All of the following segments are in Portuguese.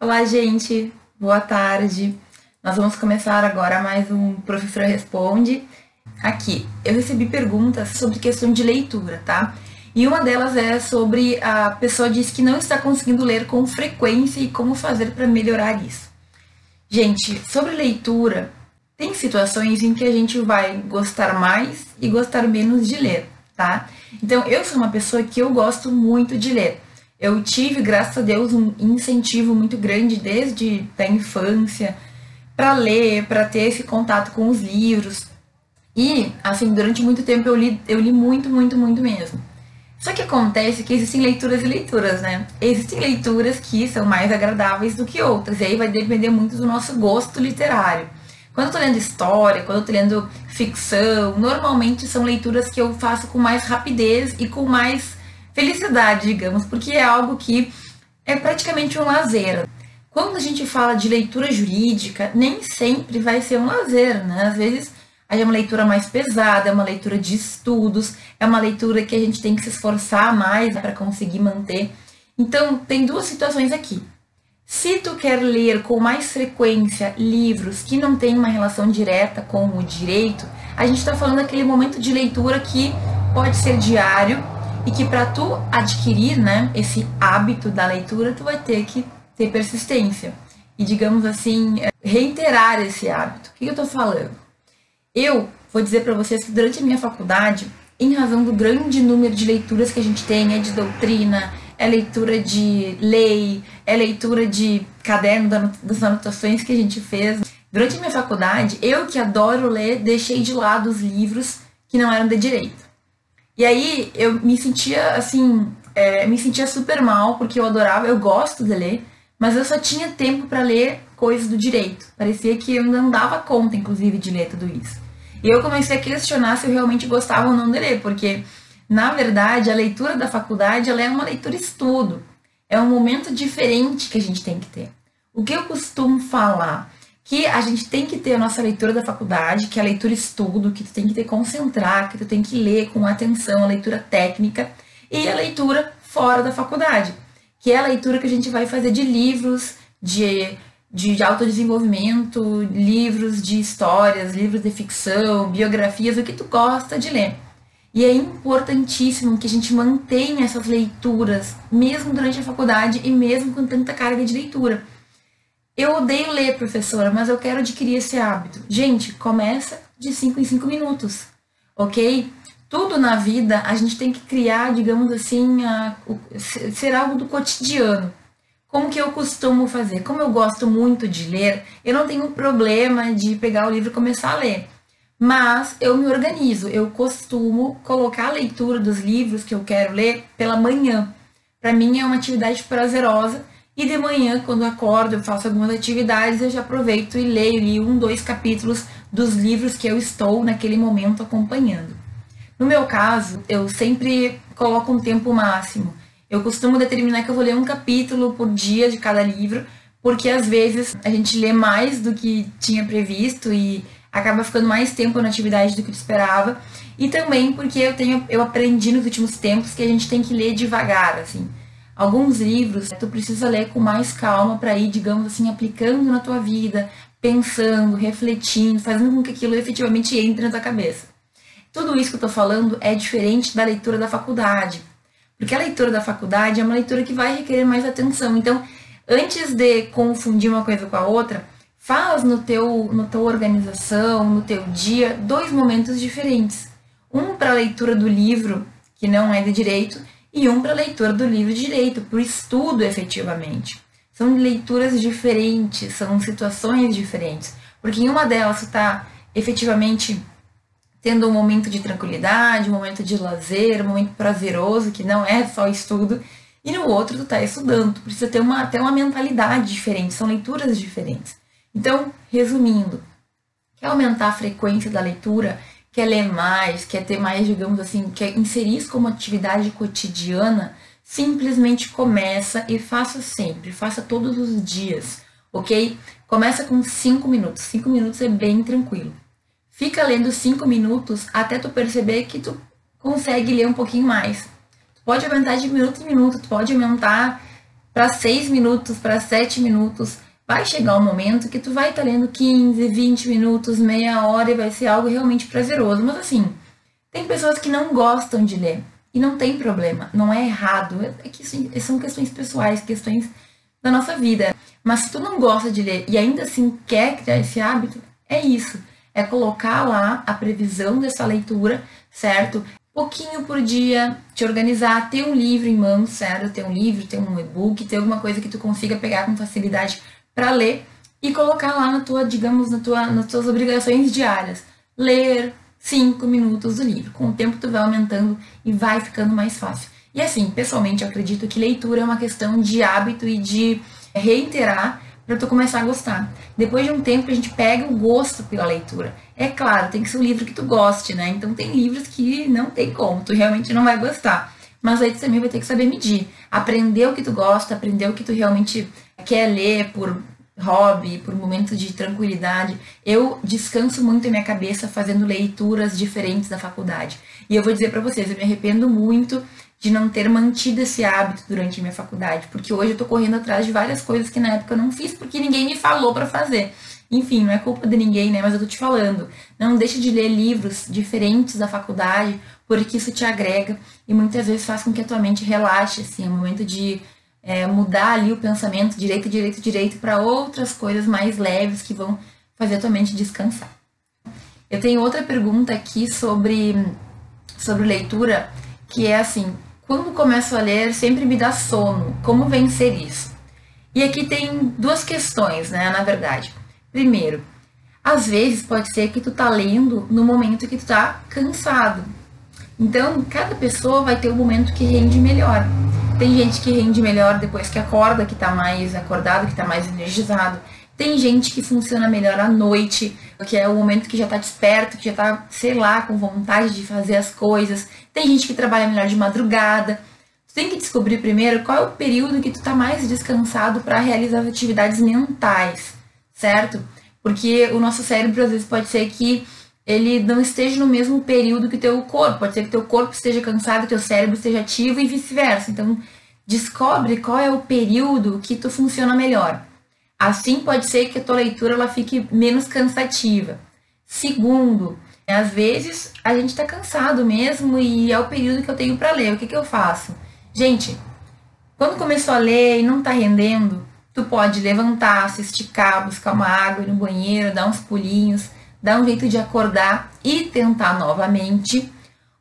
Olá, gente. Boa tarde. Nós vamos começar agora mais um Professor Responde. Aqui, eu recebi perguntas sobre questão de leitura, tá? E uma delas é sobre a pessoa diz que não está conseguindo ler com frequência e como fazer para melhorar isso. Gente, sobre leitura, tem situações em que a gente vai gostar mais e gostar menos de ler, tá? Então, eu sou uma pessoa que eu gosto muito de ler. Eu tive, graças a Deus, um incentivo muito grande desde a infância para ler, para ter esse contato com os livros. E, assim, durante muito tempo eu li, eu li muito, muito, muito mesmo. Só que acontece que existem leituras e leituras, né? Existem leituras que são mais agradáveis do que outras, e aí vai depender muito do nosso gosto literário. Quando eu tô lendo história, quando eu tô lendo ficção, normalmente são leituras que eu faço com mais rapidez e com mais felicidade, digamos, porque é algo que é praticamente um lazer. Quando a gente fala de leitura jurídica, nem sempre vai ser um lazer, né? Às vezes é uma leitura mais pesada, é uma leitura de estudos, é uma leitura que a gente tem que se esforçar mais para conseguir manter. Então, tem duas situações aqui. Se tu quer ler com mais frequência livros que não têm uma relação direta com o direito, a gente está falando daquele momento de leitura que pode ser diário e que para tu adquirir, né, esse hábito da leitura, tu vai ter que ter persistência e, digamos assim, reiterar esse hábito. O que eu estou falando? Eu vou dizer para vocês que durante a minha faculdade, em razão do grande número de leituras que a gente tem, é de doutrina, é leitura de lei, é leitura de caderno das anotações que a gente fez. Durante a minha faculdade, eu que adoro ler, deixei de lado os livros que não eram de direito. E aí eu me sentia assim, é, me sentia super mal, porque eu adorava, eu gosto de ler, mas eu só tinha tempo para ler coisas do direito. Parecia que eu não dava conta, inclusive, de ler tudo isso. E eu comecei a questionar se eu realmente gostava ou não de ler, porque na verdade, a leitura da faculdade ela é uma leitura estudo. É um momento diferente que a gente tem que ter. O que eu costumo falar? Que a gente tem que ter a nossa leitura da faculdade, que é a leitura estudo, que tu tem que ter concentrar, que tu tem que ler com atenção, a leitura técnica, e a leitura fora da faculdade, que é a leitura que a gente vai fazer de livros, de, de autodesenvolvimento, livros de histórias, livros de ficção, biografias, o que tu gosta de ler. E é importantíssimo que a gente mantenha essas leituras, mesmo durante a faculdade e mesmo com tanta carga de leitura. Eu odeio ler, professora, mas eu quero adquirir esse hábito. Gente, começa de 5 em 5 minutos, ok? Tudo na vida a gente tem que criar, digamos assim, a, ser algo do cotidiano. Como que eu costumo fazer? Como eu gosto muito de ler, eu não tenho problema de pegar o livro e começar a ler mas eu me organizo. Eu costumo colocar a leitura dos livros que eu quero ler pela manhã. Para mim é uma atividade prazerosa e de manhã, quando eu acordo, eu faço algumas atividades, eu já aproveito e leio ali um, dois capítulos dos livros que eu estou naquele momento acompanhando. No meu caso, eu sempre coloco um tempo máximo. Eu costumo determinar que eu vou ler um capítulo por dia de cada livro, porque às vezes a gente lê mais do que tinha previsto e acaba ficando mais tempo na atividade do que tu esperava. E também porque eu tenho eu aprendi nos últimos tempos que a gente tem que ler devagar, assim. Alguns livros tu precisa ler com mais calma para ir, digamos assim, aplicando na tua vida, pensando, refletindo, fazendo com que aquilo efetivamente entre na tua cabeça. Tudo isso que eu tô falando é diferente da leitura da faculdade. Porque a leitura da faculdade é uma leitura que vai requerer mais atenção. Então, antes de confundir uma coisa com a outra, Faz no teu, no tua organização, no teu dia, dois momentos diferentes. Um para a leitura do livro, que não é de direito, e um para a leitura do livro direito, para o estudo efetivamente. São leituras diferentes, são situações diferentes. Porque em uma delas você está efetivamente tendo um momento de tranquilidade, um momento de lazer, um momento prazeroso, que não é só estudo, e no outro tu está estudando. Tu precisa ter uma, até uma mentalidade diferente, são leituras diferentes. Então, resumindo, quer aumentar a frequência da leitura, quer ler mais, quer ter mais, digamos assim, quer inserir isso como atividade cotidiana, simplesmente começa e faça sempre, faça todos os dias, ok? Começa com 5 minutos, 5 minutos é bem tranquilo. Fica lendo 5 minutos até tu perceber que tu consegue ler um pouquinho mais. Tu pode aumentar de minuto em minuto, tu pode aumentar para 6 minutos, para 7 minutos. Vai chegar um momento que tu vai estar tá lendo 15, 20 minutos, meia hora e vai ser algo realmente prazeroso. Mas assim, tem pessoas que não gostam de ler. E não tem problema, não é errado. É que são questões pessoais, questões da nossa vida. Mas se tu não gosta de ler e ainda assim quer criar esse hábito, é isso. É colocar lá a previsão dessa leitura, certo? Pouquinho por dia, te organizar, ter um livro em mãos, certo? Ter um livro, ter um e-book, ter alguma coisa que tu consiga pegar com facilidade para ler e colocar lá na tua, digamos, na tua, nas tuas obrigações diárias. Ler cinco minutos do livro. Com o tempo tu vai aumentando e vai ficando mais fácil. E assim, pessoalmente, eu acredito que leitura é uma questão de hábito e de reiterar para tu começar a gostar. Depois de um tempo a gente pega o gosto pela leitura. É claro, tem que ser um livro que tu goste, né? Então tem livros que não tem como, tu realmente não vai gostar. Mas aí tu também vai ter que saber medir. Aprender o que tu gosta, aprender o que tu realmente quer ler por hobby, por momentos de tranquilidade. Eu descanso muito a minha cabeça fazendo leituras diferentes da faculdade. E eu vou dizer para vocês, eu me arrependo muito de não ter mantido esse hábito durante a minha faculdade, porque hoje eu tô correndo atrás de várias coisas que na época eu não fiz porque ninguém me falou para fazer. Enfim, não é culpa de ninguém, né? Mas eu tô te falando. Não deixe de ler livros diferentes da faculdade, porque isso te agrega e muitas vezes faz com que a tua mente relaxe, assim, é um momento de é, mudar ali o pensamento direito, direito, direito para outras coisas mais leves que vão fazer a tua mente descansar. Eu tenho outra pergunta aqui sobre, sobre leitura, que é assim, quando começo a ler, sempre me dá sono. Como vencer isso? E aqui tem duas questões, né, na verdade. Primeiro, às vezes pode ser que tu tá lendo no momento que tu tá cansado. Então, cada pessoa vai ter um momento que rende melhor. Tem gente que rende melhor depois que acorda, que tá mais acordado, que tá mais energizado. Tem gente que funciona melhor à noite, que é o momento que já tá desperto, que já tá, sei lá, com vontade de fazer as coisas. Tem gente que trabalha melhor de madrugada. Tu tem que descobrir primeiro qual é o período que tu tá mais descansado para realizar as atividades mentais, certo? Porque o nosso cérebro às vezes pode ser que ele não esteja no mesmo período que o teu corpo. Pode ser que teu corpo esteja cansado, teu cérebro esteja ativo e vice-versa. Então, descobre qual é o período que tu funciona melhor. Assim pode ser que a tua leitura ela fique menos cansativa. Segundo, às vezes a gente está cansado mesmo e é o período que eu tenho para ler. O que, que eu faço? Gente, quando começou a ler e não está rendendo, tu pode levantar, se esticar, buscar uma água no banheiro, dar uns pulinhos, dar um jeito de acordar e tentar novamente.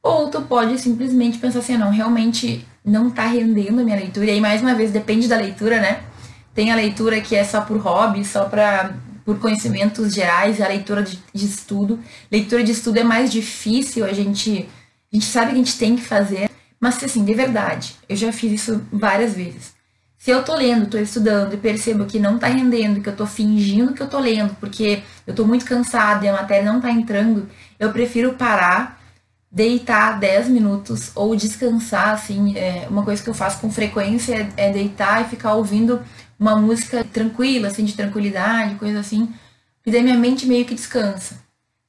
Ou tu pode simplesmente pensar assim, não, realmente não está rendendo a minha leitura. E aí, mais uma vez, depende da leitura, né? Tem a leitura que é só por hobby, só para por conhecimentos gerais, a leitura de, de, estudo. Leitura de estudo é mais difícil, a gente, a gente sabe que a gente tem que fazer, mas assim, de verdade, eu já fiz isso várias vezes. Se eu tô lendo, tô estudando e percebo que não tá rendendo, que eu tô fingindo que eu tô lendo, porque eu tô muito cansada e a matéria não tá entrando, eu prefiro parar, deitar 10 minutos ou descansar, assim, é, uma coisa que eu faço com frequência é, é deitar e ficar ouvindo uma música tranquila, assim, de tranquilidade, coisa assim, e daí minha mente meio que descansa.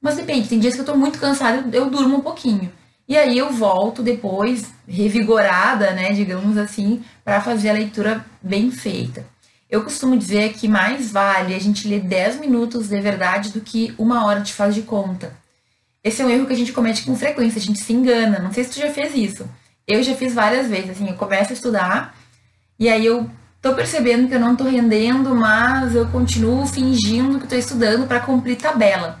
Mas depende, tem dias que eu tô muito cansada, eu durmo um pouquinho. E aí eu volto depois, revigorada, né, digamos assim, para fazer a leitura bem feita. Eu costumo dizer que mais vale a gente ler 10 minutos de verdade do que uma hora de faz de conta. Esse é um erro que a gente comete com frequência, a gente se engana. Não sei se tu já fez isso. Eu já fiz várias vezes, assim, eu começo a estudar e aí eu tô percebendo que eu não tô rendendo, mas eu continuo fingindo que tô estudando para cumprir tabela.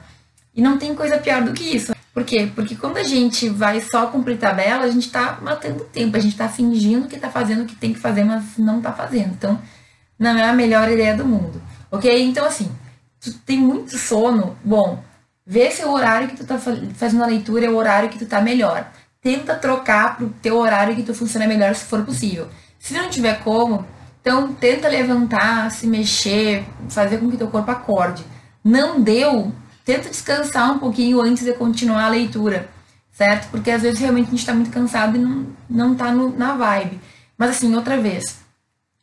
E não tem coisa pior do que isso. Por quê? Porque quando a gente vai só cumprir tabela, a gente tá matando tempo, a gente tá fingindo que tá fazendo o que tem que fazer, mas não tá fazendo. Então, não é a melhor ideia do mundo. Ok? Então, assim, tu tem muito sono, bom, vê se o horário que tu tá fazendo a leitura é o horário que tu tá melhor. Tenta trocar pro teu horário que tu funciona melhor se for possível. Se não tiver como, então, tenta levantar, se mexer, fazer com que teu corpo acorde. Não deu, tenta descansar um pouquinho antes de continuar a leitura, certo? Porque às vezes realmente a gente está muito cansado e não, não tá no, na vibe. Mas assim, outra vez,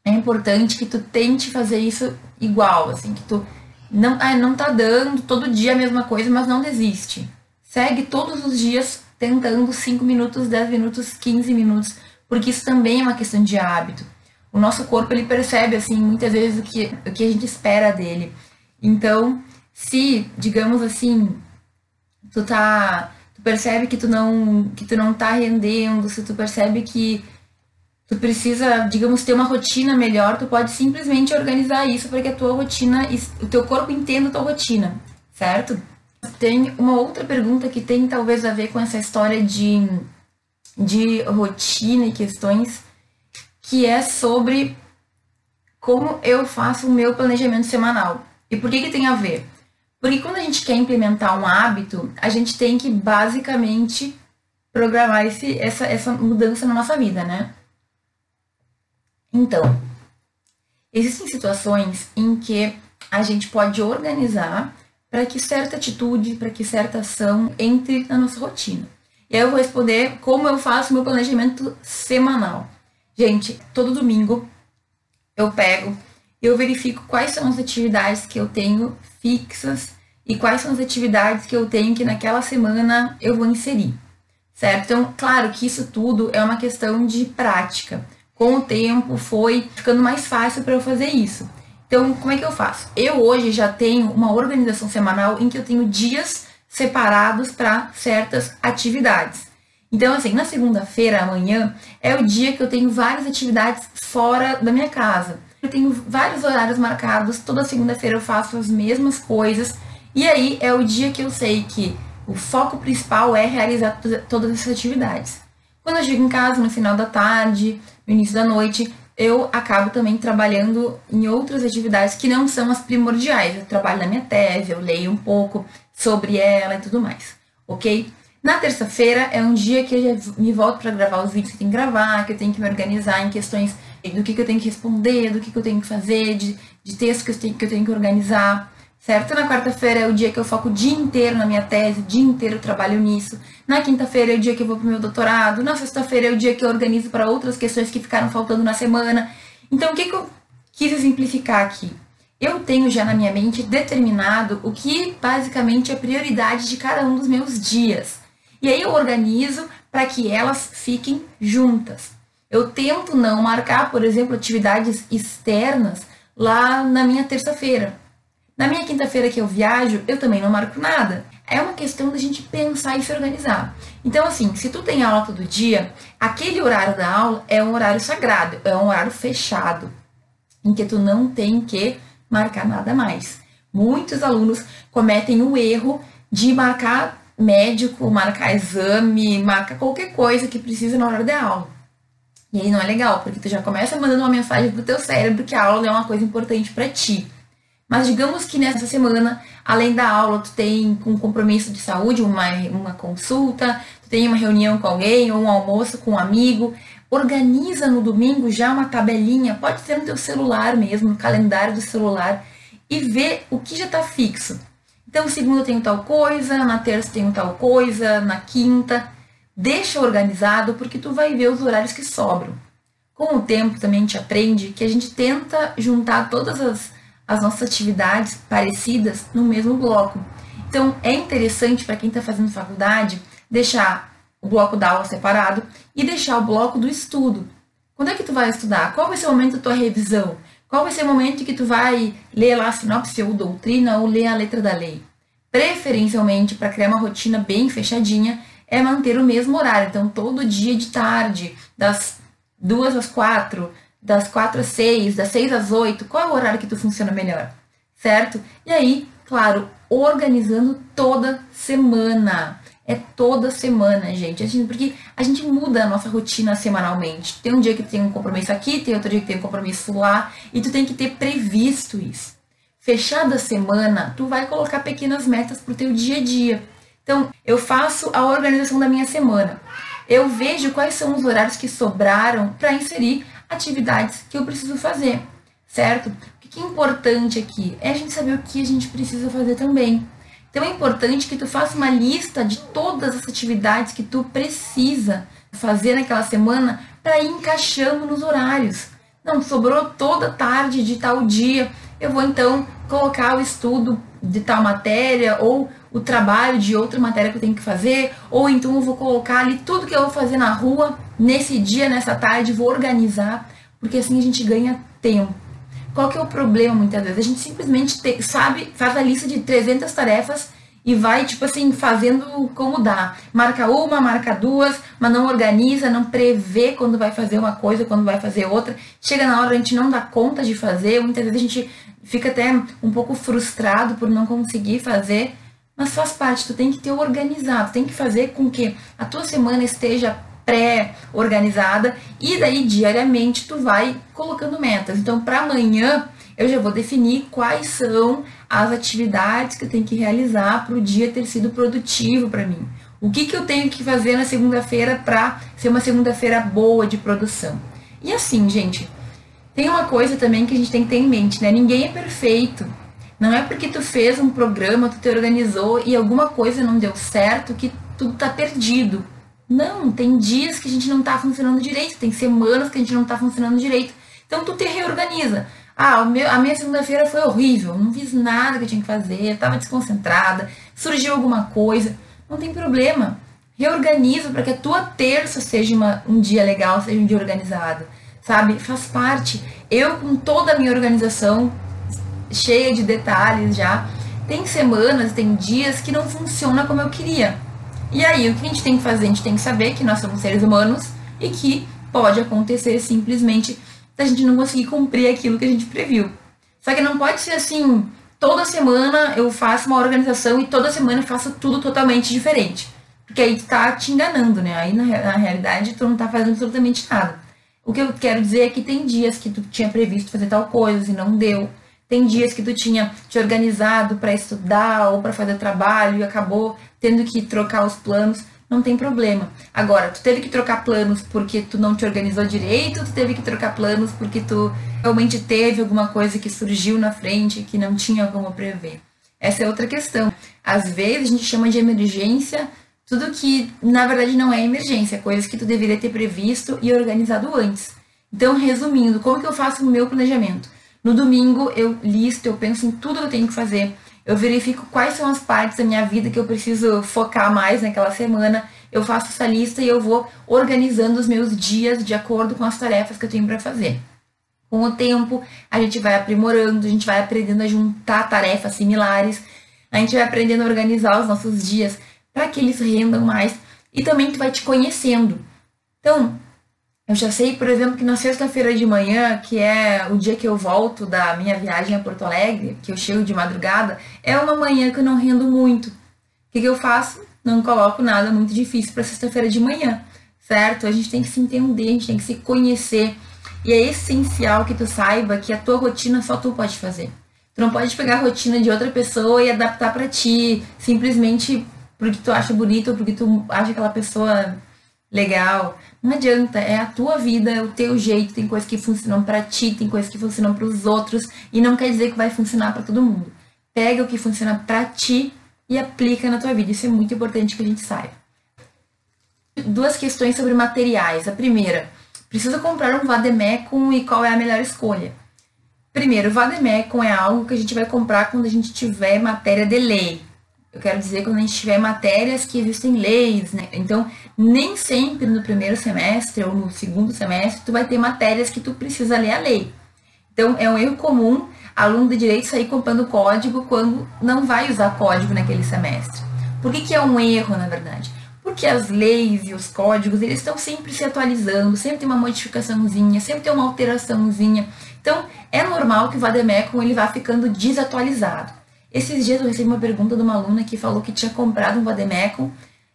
é importante que tu tente fazer isso igual, assim, que tu não, ah, não tá dando todo dia a mesma coisa, mas não desiste. Segue todos os dias tentando 5 minutos, 10 minutos, 15 minutos, porque isso também é uma questão de hábito. o nosso corpo ele percebe assim muitas vezes o que, o que a gente espera dele. Então, se, digamos assim, tu tá tu percebe que tu não que tu não tá rendendo, se tu percebe que tu precisa, digamos, ter uma rotina melhor, tu pode simplesmente organizar isso para que a tua rotina, o teu corpo entenda a tua rotina, certo? Tem uma outra pergunta que tem talvez a ver com essa história de, de rotina e questões, que é sobre como eu faço o meu planejamento semanal. E por que, que tem a ver? Porque quando a gente quer implementar um hábito, a gente tem que basicamente programar esse, essa, essa mudança na nossa vida, né? Então, existem situações em que a gente pode organizar para que certa atitude, para que certa ação entre na nossa rotina. E aí eu vou responder como eu faço meu planejamento semanal. Gente, todo domingo eu pego eu verifico quais são as atividades que eu tenho fixas e quais são as atividades que eu tenho que naquela semana eu vou inserir. Certo? Então, claro que isso tudo é uma questão de prática com o tempo foi ficando mais fácil para eu fazer isso. Então, como é que eu faço? Eu hoje já tenho uma organização semanal em que eu tenho dias separados para certas atividades. Então, assim, na segunda-feira, amanhã, é o dia que eu tenho várias atividades fora da minha casa. Eu tenho vários horários marcados, toda segunda-feira eu faço as mesmas coisas, e aí é o dia que eu sei que o foco principal é realizar todas essas atividades. Quando eu chego em casa, no final da tarde, no início da noite, eu acabo também trabalhando em outras atividades que não são as primordiais. Eu trabalho na minha tese, eu leio um pouco sobre ela e tudo mais, ok? Na terça-feira é um dia que eu já me volto para gravar os vídeos que eu tenho que gravar, que eu tenho que me organizar em questões do que, que eu tenho que responder, do que, que eu tenho que fazer, de, de texto que eu, tenho, que eu tenho que organizar certo? Na quarta-feira é o dia que eu foco o dia inteiro na minha tese, o dia inteiro eu trabalho nisso. Na quinta-feira é o dia que eu vou pro meu doutorado. Na sexta-feira é o dia que eu organizo para outras questões que ficaram faltando na semana. Então, o que, que eu quis exemplificar aqui? Eu tenho já na minha mente determinado o que basicamente é prioridade de cada um dos meus dias. E aí eu organizo para que elas fiquem juntas. Eu tento não marcar, por exemplo, atividades externas lá na minha terça-feira na minha quinta-feira que eu viajo, eu também não marco nada. É uma questão da gente pensar e se organizar. Então, assim, se tu tem aula todo dia, aquele horário da aula é um horário sagrado, é um horário fechado, em que tu não tem que marcar nada mais. Muitos alunos cometem o erro de marcar médico, marcar exame, marcar qualquer coisa que precisa na hora da aula. E aí não é legal, porque tu já começa mandando uma mensagem pro teu cérebro que a aula é uma coisa importante para ti. Mas digamos que nessa semana, além da aula, tu tem um compromisso de saúde, uma, uma consulta, tu tem uma reunião com alguém, ou um almoço com um amigo. Organiza no domingo já uma tabelinha, pode ser no teu celular mesmo, no calendário do celular, e vê o que já está fixo. Então, segunda tenho tal coisa, na terça tenho tal coisa, na quinta. Deixa organizado, porque tu vai ver os horários que sobram. Com o tempo também a gente aprende que a gente tenta juntar todas as as nossas atividades parecidas no mesmo bloco. Então, é interessante para quem está fazendo faculdade deixar o bloco da aula separado e deixar o bloco do estudo. Quando é que tu vai estudar? Qual vai ser o momento da tua revisão? Qual vai ser o momento que tu vai ler lá a sinopse ou doutrina ou ler a letra da lei? Preferencialmente, para criar uma rotina bem fechadinha, é manter o mesmo horário. Então, todo dia de tarde, das duas às quatro, das 4 às 6, das 6 às 8, qual é o horário que tu funciona melhor? Certo? E aí, claro, organizando toda semana. É toda semana, gente. Porque a gente muda a nossa rotina semanalmente. Tem um dia que tem um compromisso aqui, tem outro dia que tem um compromisso lá, e tu tem que ter previsto isso. Fechada a semana, tu vai colocar pequenas metas pro teu dia a dia. Então, eu faço a organização da minha semana. Eu vejo quais são os horários que sobraram para inserir atividades que eu preciso fazer, certo? O que é importante aqui é a gente saber o que a gente precisa fazer também. Então é importante que tu faça uma lista de todas as atividades que tu precisa fazer naquela semana para ir encaixando nos horários. Não, sobrou toda tarde de tal dia, eu vou então colocar o estudo de tal matéria ou o trabalho de outra matéria que eu tenho que fazer, ou então eu vou colocar ali tudo que eu vou fazer na rua nesse dia, nessa tarde, vou organizar, porque assim a gente ganha tempo. Qual que é o problema muitas vezes? A gente simplesmente te, sabe, faz a lista de 300 tarefas e vai, tipo assim, fazendo como dá. Marca uma, marca duas, mas não organiza, não prevê quando vai fazer uma coisa, quando vai fazer outra. Chega na hora, a gente não dá conta de fazer, muitas vezes a gente fica até um pouco frustrado por não conseguir fazer, mas faz parte, tu tem que ter organizado, tem que fazer com que a tua semana esteja pré-organizada e daí diariamente tu vai colocando metas. Então, para amanhã, eu já vou definir quais são as atividades que eu tenho que realizar para o dia ter sido produtivo para mim. O que, que eu tenho que fazer na segunda-feira para ser uma segunda-feira boa de produção. E assim, gente, tem uma coisa também que a gente tem que ter em mente, né? Ninguém é perfeito. Não é porque tu fez um programa, tu te organizou e alguma coisa não deu certo que tudo tá perdido. Não, tem dias que a gente não tá funcionando direito, tem semanas que a gente não tá funcionando direito. Então tu te reorganiza. Ah, meu, a minha segunda-feira foi horrível, não fiz nada que eu tinha que fazer, estava desconcentrada, surgiu alguma coisa. Não tem problema. Reorganiza para que a tua terça seja uma, um dia legal, seja um dia organizado. Sabe? Faz parte. Eu, com toda a minha organização, cheia de detalhes já, tem semanas, tem dias que não funciona como eu queria. E aí, o que a gente tem que fazer? A gente tem que saber que nós somos seres humanos e que pode acontecer simplesmente da gente não conseguir cumprir aquilo que a gente previu. Só que não pode ser assim, toda semana eu faço uma organização e toda semana eu faço tudo totalmente diferente. Porque aí tu tá te enganando, né? Aí na, na realidade tu não tá fazendo absolutamente nada. O que eu quero dizer é que tem dias que tu tinha previsto fazer tal coisa e não deu. Tem dias que tu tinha te organizado para estudar ou para fazer trabalho e acabou tendo que trocar os planos não tem problema. Agora, tu teve que trocar planos porque tu não te organizou direito, tu teve que trocar planos porque tu realmente teve alguma coisa que surgiu na frente que não tinha como prever. Essa é outra questão. Às vezes a gente chama de emergência tudo que na verdade não é emergência, coisas que tu deveria ter previsto e organizado antes. Então, resumindo, como que eu faço o meu planejamento? No domingo eu listo, eu penso em tudo que eu tenho que fazer eu verifico quais são as partes da minha vida que eu preciso focar mais naquela semana. Eu faço essa lista e eu vou organizando os meus dias de acordo com as tarefas que eu tenho para fazer. Com o tempo, a gente vai aprimorando, a gente vai aprendendo a juntar tarefas similares, a gente vai aprendendo a organizar os nossos dias para que eles rendam mais e também tu vai te conhecendo. Então, eu já sei, por exemplo, que na sexta-feira de manhã, que é o dia que eu volto da minha viagem a Porto Alegre, que eu chego de madrugada, é uma manhã que eu não rendo muito. O que, que eu faço? Não coloco nada muito difícil para sexta-feira de manhã, certo? A gente tem que se entender, a gente tem que se conhecer. E é essencial que tu saiba que a tua rotina só tu pode fazer. Tu não pode pegar a rotina de outra pessoa e adaptar para ti, simplesmente porque tu acha bonito ou porque tu acha aquela pessoa legal. Não adianta, é a tua vida, é o teu jeito. Tem coisas que funcionam para ti, tem coisas que funcionam para os outros e não quer dizer que vai funcionar para todo mundo. Pega o que funciona para ti e aplica na tua vida. Isso é muito importante que a gente saiba. Duas questões sobre materiais. A primeira, precisa comprar um vademecum e qual é a melhor escolha? Primeiro, o vademecum é algo que a gente vai comprar quando a gente tiver matéria de lei. Eu quero dizer quando a gente tiver matérias que existem leis, né? Então, nem sempre no primeiro semestre ou no segundo semestre tu vai ter matérias que tu precisa ler a lei. Então, é um erro comum aluno de direito sair comprando código quando não vai usar código naquele semestre. Por que, que é um erro, na verdade? Porque as leis e os códigos, eles estão sempre se atualizando, sempre tem uma modificaçãozinha, sempre tem uma alteraçãozinha. Então, é normal que o Vademecum ele vá ficando desatualizado. Esses dias eu recebi uma pergunta de uma aluna que falou que tinha comprado um Vademecum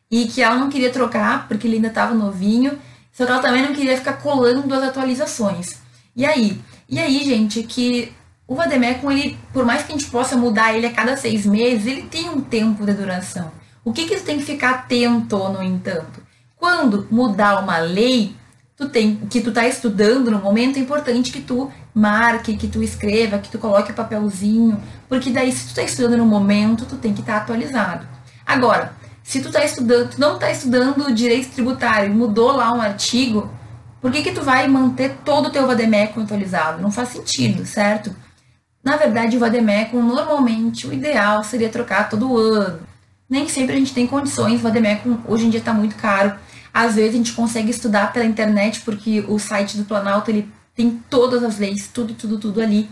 e que ela não queria trocar porque ele ainda estava novinho, só que ela também não queria ficar colando as atualizações. E aí? E aí, gente, que o Vademecum, ele, por mais que a gente possa mudar ele a cada seis meses, ele tem um tempo de duração. O que, que tu tem que ficar atento, no entanto? Quando mudar uma lei, tu tem, que tu tá estudando no momento, é importante que tu marque, que tu escreva, que tu coloque o papelzinho, porque daí se tu tá estudando no momento, tu tem que estar tá atualizado. Agora, se tu tá estudando, tu não tá estudando direito tributário, mudou lá um artigo, por que que tu vai manter todo o teu vademecum atualizado? Não faz sentido, certo? Na verdade, o vademecum, normalmente, o ideal seria trocar todo ano. Nem sempre a gente tem condições, o vademecum hoje em dia está muito caro. Às vezes a gente consegue estudar pela internet porque o site do Planalto ele tem todas as leis, tudo, tudo, tudo ali.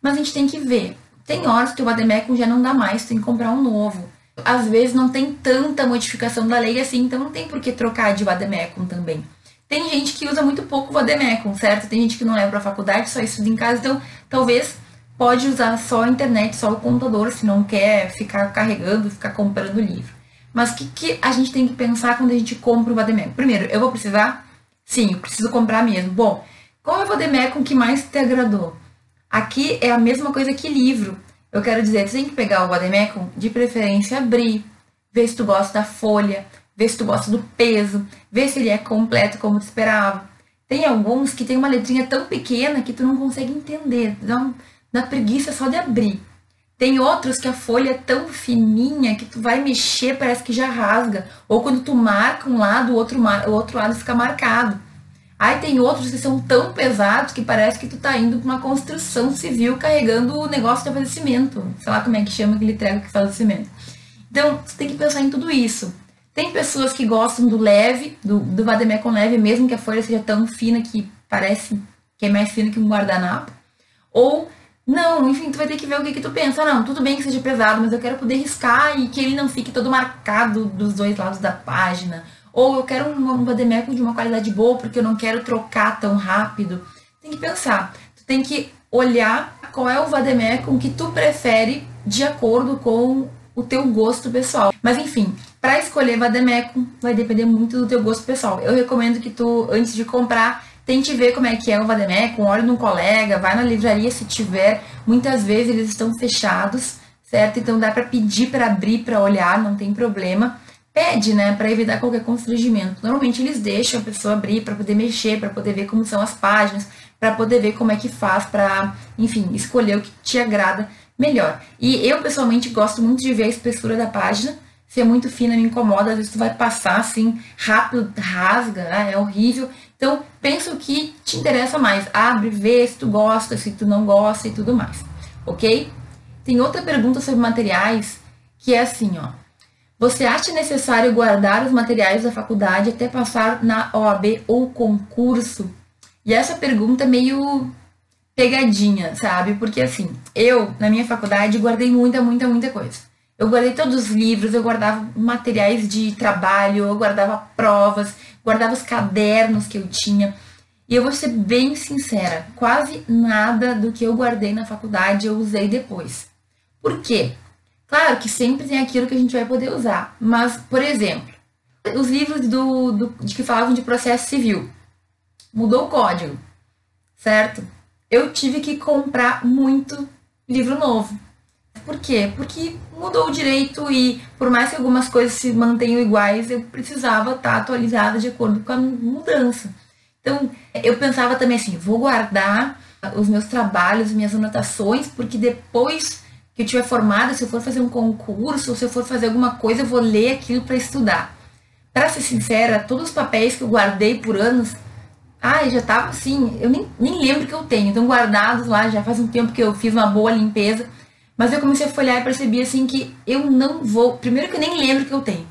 Mas a gente tem que ver. Tem horas que o Vademecum já não dá mais, tem que comprar um novo. Às vezes não tem tanta modificação da lei assim, então não tem por que trocar de Vademecum também. Tem gente que usa muito pouco o Vademecum, certo? Tem gente que não leva para a faculdade, só estuda em casa, então talvez pode usar só a internet, só o computador, se não quer ficar carregando, ficar comprando livro. Mas o que, que a gente tem que pensar quando a gente compra o Vademecum? Primeiro, eu vou precisar? Sim, eu preciso comprar mesmo. Bom, qual é o Vademecum que mais te agradou? Aqui é a mesma coisa que livro. Eu quero dizer, tu tem que pegar o Vademecum, de preferência abrir, ver se tu gosta da folha, ver se tu gosta do peso, ver se ele é completo como tu esperava. Tem alguns que tem uma letrinha tão pequena que tu não consegue entender, dá, dá preguiça só de abrir. Tem outros que a folha é tão fininha que tu vai mexer, parece que já rasga. Ou quando tu marca um lado, o outro, o outro lado fica marcado. Aí tem outros que são tão pesados que parece que tu tá indo pra uma construção civil carregando o negócio de abastecimento. Sei lá como é que chama aquele treco que faz o cimento. Então, você tem que pensar em tudo isso. Tem pessoas que gostam do leve, do, do vademecum leve, mesmo que a folha seja tão fina que parece que é mais fina que um guardanapo. Ou, não, enfim, tu vai ter que ver o que, que tu pensa. Não, tudo bem que seja pesado, mas eu quero poder riscar e que ele não fique todo marcado dos dois lados da página. Ou eu quero um, um vademecum de uma qualidade boa porque eu não quero trocar tão rápido. Tem que pensar. Tu tem que olhar qual é o vademecum que tu prefere de acordo com o teu gosto pessoal. Mas enfim, para escolher vademecum vai depender muito do teu gosto pessoal. Eu recomendo que tu, antes de comprar, tente ver como é que é o vademecum, olhe num colega, vai na livraria se tiver. Muitas vezes eles estão fechados, certo? Então dá para pedir para abrir, para olhar, não tem problema. Pede, né, para evitar qualquer constrangimento. Normalmente eles deixam a pessoa abrir para poder mexer, para poder ver como são as páginas, para poder ver como é que faz para, enfim, escolher o que te agrada melhor. E eu pessoalmente gosto muito de ver a espessura da página se é muito fina, me incomoda, às vezes tu vai passar assim, rápido, rasga, né? é horrível. Então, pensa o que te interessa mais. Abre, vê se tu gosta, se tu não gosta e tudo mais. Ok? Tem outra pergunta sobre materiais que é assim, ó. Você acha necessário guardar os materiais da faculdade até passar na OAB ou concurso? E essa pergunta é meio pegadinha, sabe? Porque assim, eu, na minha faculdade, guardei muita, muita, muita coisa. Eu guardei todos os livros, eu guardava materiais de trabalho, eu guardava provas, guardava os cadernos que eu tinha. E eu vou ser bem sincera, quase nada do que eu guardei na faculdade eu usei depois. Por quê? Claro que sempre tem aquilo que a gente vai poder usar, mas, por exemplo, os livros do, do, de que falavam de processo civil. Mudou o código, certo? Eu tive que comprar muito livro novo. Por quê? Porque mudou o direito e, por mais que algumas coisas se mantenham iguais, eu precisava estar atualizada de acordo com a mudança. Então, eu pensava também assim: vou guardar os meus trabalhos, minhas anotações, porque depois que eu tiver formada, se eu for fazer um concurso, ou se eu for fazer alguma coisa, eu vou ler aquilo para estudar. Para ser sincera, todos os papéis que eu guardei por anos, ah, já tava assim, eu nem, nem lembro que eu tenho, estão guardados lá, já faz um tempo que eu fiz uma boa limpeza. Mas eu comecei a folhear e percebi assim que eu não vou. Primeiro que eu nem lembro que eu tenho.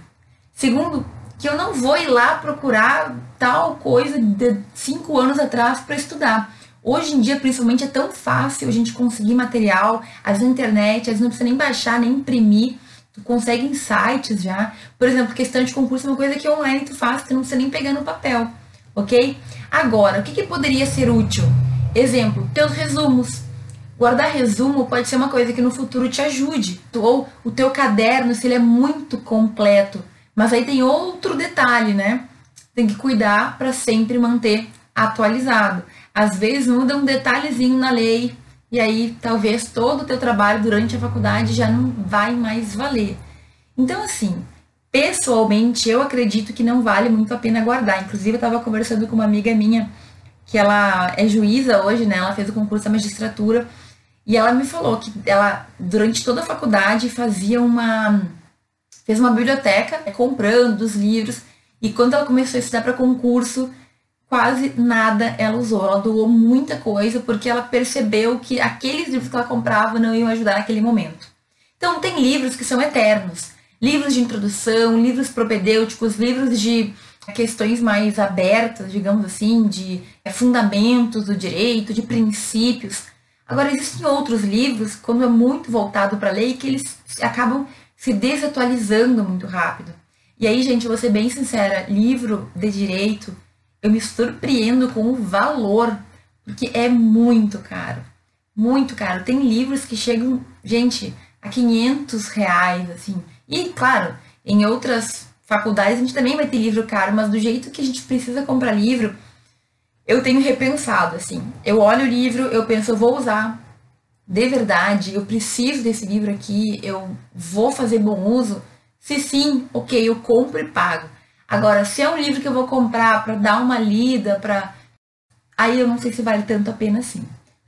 Segundo, que eu não vou ir lá procurar tal coisa de cinco anos atrás para estudar. Hoje em dia, principalmente, é tão fácil a gente conseguir material, as internet, às vezes não precisa nem baixar, nem imprimir. Tu consegue em sites já. Por exemplo, questão de concurso é uma coisa que online tu faz, tu não precisa nem pegar no papel, ok? Agora, o que, que poderia ser útil? Exemplo, teus resumos. Guardar resumo pode ser uma coisa que no futuro te ajude. Ou o teu caderno, se ele é muito completo. Mas aí tem outro detalhe, né? Tem que cuidar para sempre manter atualizado. Às vezes muda um detalhezinho na lei e aí talvez todo o teu trabalho durante a faculdade já não vai mais valer. Então assim, pessoalmente eu acredito que não vale muito a pena guardar. Inclusive eu estava conversando com uma amiga minha que ela é juíza hoje, né? Ela fez o concurso da magistratura e ela me falou que ela, durante toda a faculdade, fazia uma. fez uma biblioteca comprando os livros. E quando ela começou a estudar para concurso, quase nada ela usou. Ela doou muita coisa porque ela percebeu que aqueles livros que ela comprava não iam ajudar naquele momento. Então, tem livros que são eternos livros de introdução, livros propedêuticos, livros de questões mais abertas, digamos assim, de é, fundamentos do direito, de princípios. Agora, existem outros livros, quando é muito voltado para a lei, que eles acabam se desatualizando muito rápido. E aí, gente, vou ser bem sincera, livro de direito, eu me surpreendo com o valor, porque é muito caro. Muito caro. Tem livros que chegam, gente, a 500 reais, assim. E, claro, em outras faculdades a gente também vai ter livro caro, mas do jeito que a gente precisa comprar livro, eu tenho repensado, assim. Eu olho o livro, eu penso, eu vou usar de verdade, eu preciso desse livro aqui, eu vou fazer bom uso. Se sim, ok, eu compro e pago. Agora, se é um livro que eu vou comprar para dar uma lida, para aí eu não sei se vale tanto a pena assim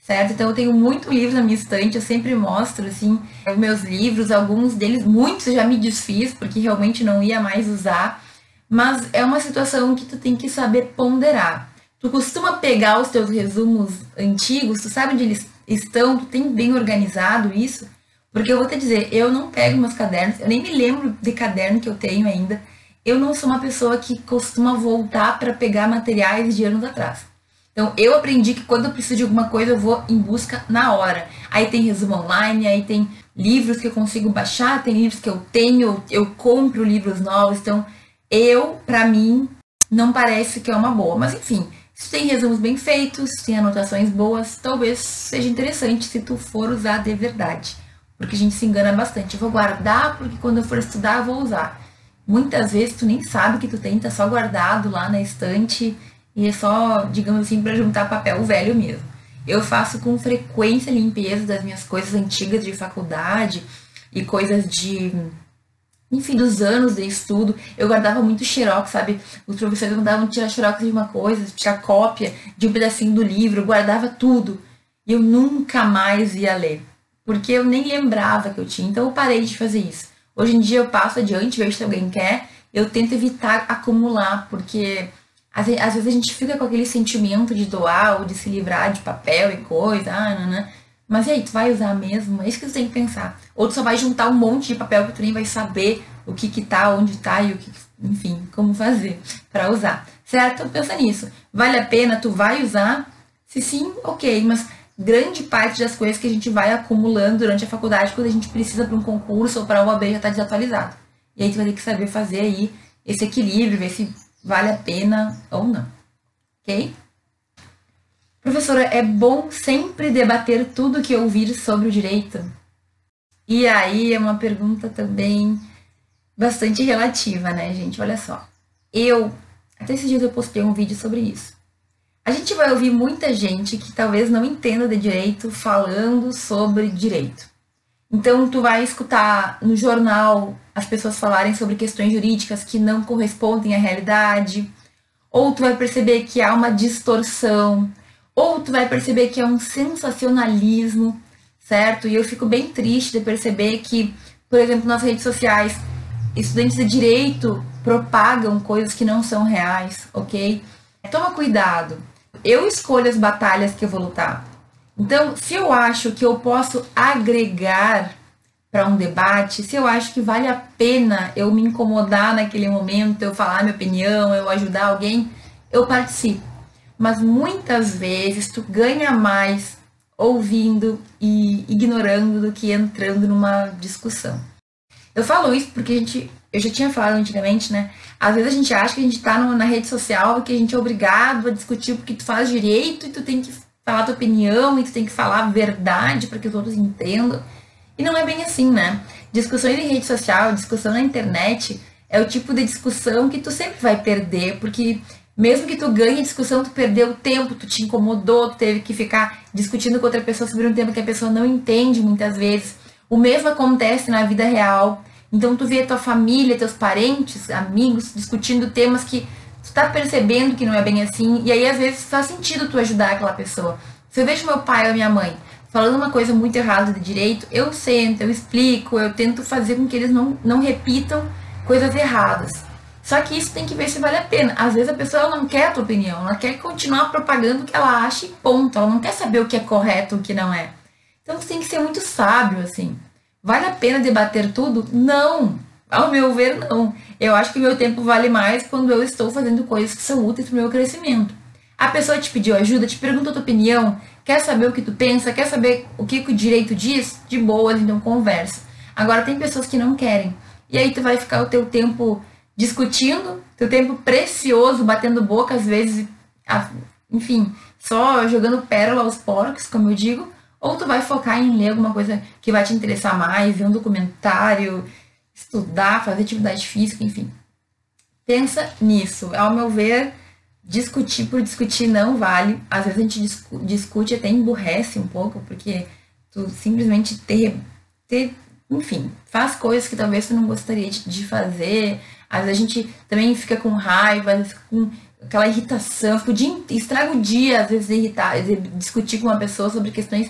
certo? Então eu tenho muito livro na minha estante, eu sempre mostro assim os meus livros, alguns deles, muitos já me desfiz porque realmente não ia mais usar, mas é uma situação que tu tem que saber ponderar. Tu costuma pegar os teus resumos antigos, tu sabe onde eles estão, tu tem bem organizado isso? Porque eu vou te dizer, eu não pego meus cadernos, eu nem me lembro de caderno que eu tenho ainda. Eu não sou uma pessoa que costuma voltar para pegar materiais de anos atrás. Então, eu aprendi que quando eu preciso de alguma coisa, eu vou em busca na hora. Aí tem resumo online, aí tem livros que eu consigo baixar, tem livros que eu tenho, eu compro livros novos. Então, eu, para mim, não parece que é uma boa. Mas, enfim, se tem resumos bem feitos, se tem anotações boas, talvez seja interessante se tu for usar de verdade. Porque a gente se engana bastante. Eu vou guardar porque quando eu for estudar eu vou usar. Muitas vezes tu nem sabe que tu tem, tá só guardado lá na estante e é só, digamos assim, para juntar papel velho mesmo. Eu faço com frequência limpeza das minhas coisas antigas de faculdade e coisas de enfim, dos anos de estudo, eu guardava muito xerox, sabe? Os professores mandavam tirar xerox de uma coisa, tirar cópia de um pedacinho do livro, guardava tudo. E eu nunca mais ia ler, porque eu nem lembrava que eu tinha, então eu parei de fazer isso. Hoje em dia eu passo adiante, vejo se alguém quer, eu tento evitar acumular, porque às, às vezes a gente fica com aquele sentimento de doar ou de se livrar de papel e coisa, ah, não, não. Mas e aí, tu vai usar mesmo? É isso que tu tem que pensar. Ou tu só vai juntar um monte de papel que tu nem vai saber o que que tá, onde tá e o que, enfim, como fazer para usar. Certo? Pensa nisso. Vale a pena? Tu vai usar? Se sim, ok, mas grande parte das coisas que a gente vai acumulando durante a faculdade, quando a gente precisa para um concurso ou para uma OAB já está desatualizado. E aí tu vai ter que saber fazer aí esse equilíbrio, ver se vale a pena ou não. Ok? Professora, é bom sempre debater tudo que ouvir sobre o direito? E aí é uma pergunta também bastante relativa, né, gente? Olha só. Eu, até esses dias eu postei um vídeo sobre isso. A gente vai ouvir muita gente que talvez não entenda de direito falando sobre direito. Então, tu vai escutar no jornal as pessoas falarem sobre questões jurídicas que não correspondem à realidade, ou tu vai perceber que há uma distorção, ou tu vai perceber que é um sensacionalismo, certo? E eu fico bem triste de perceber que, por exemplo, nas redes sociais, estudantes de direito propagam coisas que não são reais, ok? Toma cuidado. Eu escolho as batalhas que eu vou lutar. Então, se eu acho que eu posso agregar para um debate, se eu acho que vale a pena eu me incomodar naquele momento, eu falar minha opinião, eu ajudar alguém, eu participo. Mas muitas vezes tu ganha mais ouvindo e ignorando do que entrando numa discussão. Eu falo isso porque a gente, eu já tinha falado antigamente, né? Às vezes a gente acha que a gente tá na rede social, que a gente é obrigado a discutir porque tu faz direito e tu tem que falar tua opinião e tu tem que falar a verdade para que os outros entendam. E não é bem assim, né? Discussões em rede social, discussão na internet é o tipo de discussão que tu sempre vai perder, porque mesmo que tu ganhe discussão, tu perdeu tempo, tu te incomodou, tu teve que ficar discutindo com outra pessoa sobre um tema que a pessoa não entende muitas vezes. O mesmo acontece na vida real. Então tu vê tua família, teus parentes, amigos discutindo temas que tu tá percebendo que não é bem assim, e aí às vezes faz sentido tu ajudar aquela pessoa. Se eu vejo meu pai ou minha mãe falando uma coisa muito errada de direito, eu sento, eu explico, eu tento fazer com que eles não, não repitam coisas erradas. Só que isso tem que ver se vale a pena. Às vezes a pessoa não quer a tua opinião, ela quer continuar propagando o que ela acha e ponto. Ela não quer saber o que é correto o que não é. Então você tem que ser muito sábio, assim. Vale a pena debater tudo? Não! Ao meu ver, não. Eu acho que meu tempo vale mais quando eu estou fazendo coisas que são úteis para o meu crescimento. A pessoa te pediu ajuda, te perguntou a tua opinião, quer saber o que tu pensa, quer saber o que, que o direito diz? De boa, então conversa. Agora tem pessoas que não querem. E aí tu vai ficar o teu tempo discutindo, teu tempo precioso, batendo boca às vezes, enfim, só jogando pérola aos porcos, como eu digo, ou tu vai focar em ler alguma coisa que vai te interessar mais, ver um documentário, estudar, fazer atividade física, enfim. Pensa nisso. Ao meu ver, discutir por discutir não vale. Às vezes a gente discute até emburrece um pouco, porque tu simplesmente ter, ter enfim, faz coisas que talvez tu não gostaria de, de fazer. Às vezes a gente também fica com raiva, às vezes fica com aquela irritação, fica o dia, estraga o dia, às vezes, irritar, discutir com uma pessoa sobre questões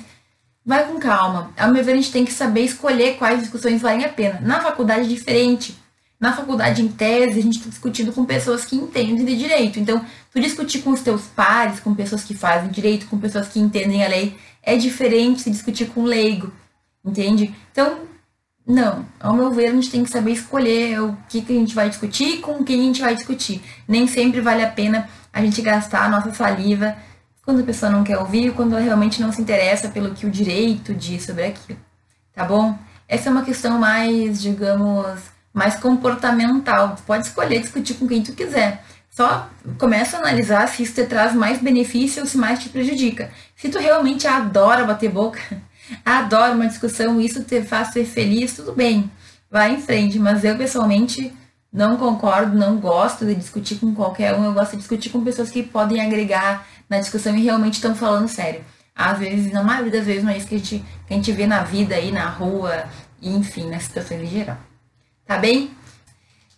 Vai com calma. Ao meu ver, a gente tem que saber escolher quais discussões valem a pena. Na faculdade é diferente. Na faculdade, em tese, a gente está discutindo com pessoas que entendem de direito. Então, tu discutir com os teus pares, com pessoas que fazem direito, com pessoas que entendem a lei, é diferente de discutir com leigo. Entende? Então, não. Ao meu ver, a gente tem que saber escolher o que, que a gente vai discutir e com quem a gente vai discutir. Nem sempre vale a pena a gente gastar a nossa saliva quando a pessoa não quer ouvir, quando ela realmente não se interessa pelo que o direito diz sobre aquilo, tá bom? Essa é uma questão mais, digamos, mais comportamental. Tu pode escolher discutir com quem tu quiser. Só começa a analisar se isso te traz mais benefício ou se mais te prejudica. Se tu realmente adora bater boca, adora uma discussão, isso te faz ser feliz, tudo bem. Vai em frente, mas eu pessoalmente não concordo, não gosto de discutir com qualquer um. Eu gosto de discutir com pessoas que podem agregar na discussão e realmente estão falando sério. Às vezes, na maioria das vezes, não é isso que a gente, que a gente vê na vida aí, na rua, e enfim, nas situações em geral. Tá bem?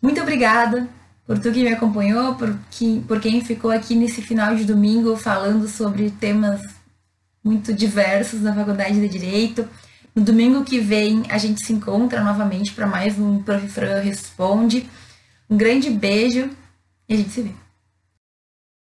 Muito obrigada por tu que me acompanhou, por, que, por quem ficou aqui nesse final de domingo falando sobre temas muito diversos na Faculdade de Direito. No domingo que vem a gente se encontra novamente para mais um Prof. Responde. Um grande beijo e a gente se vê.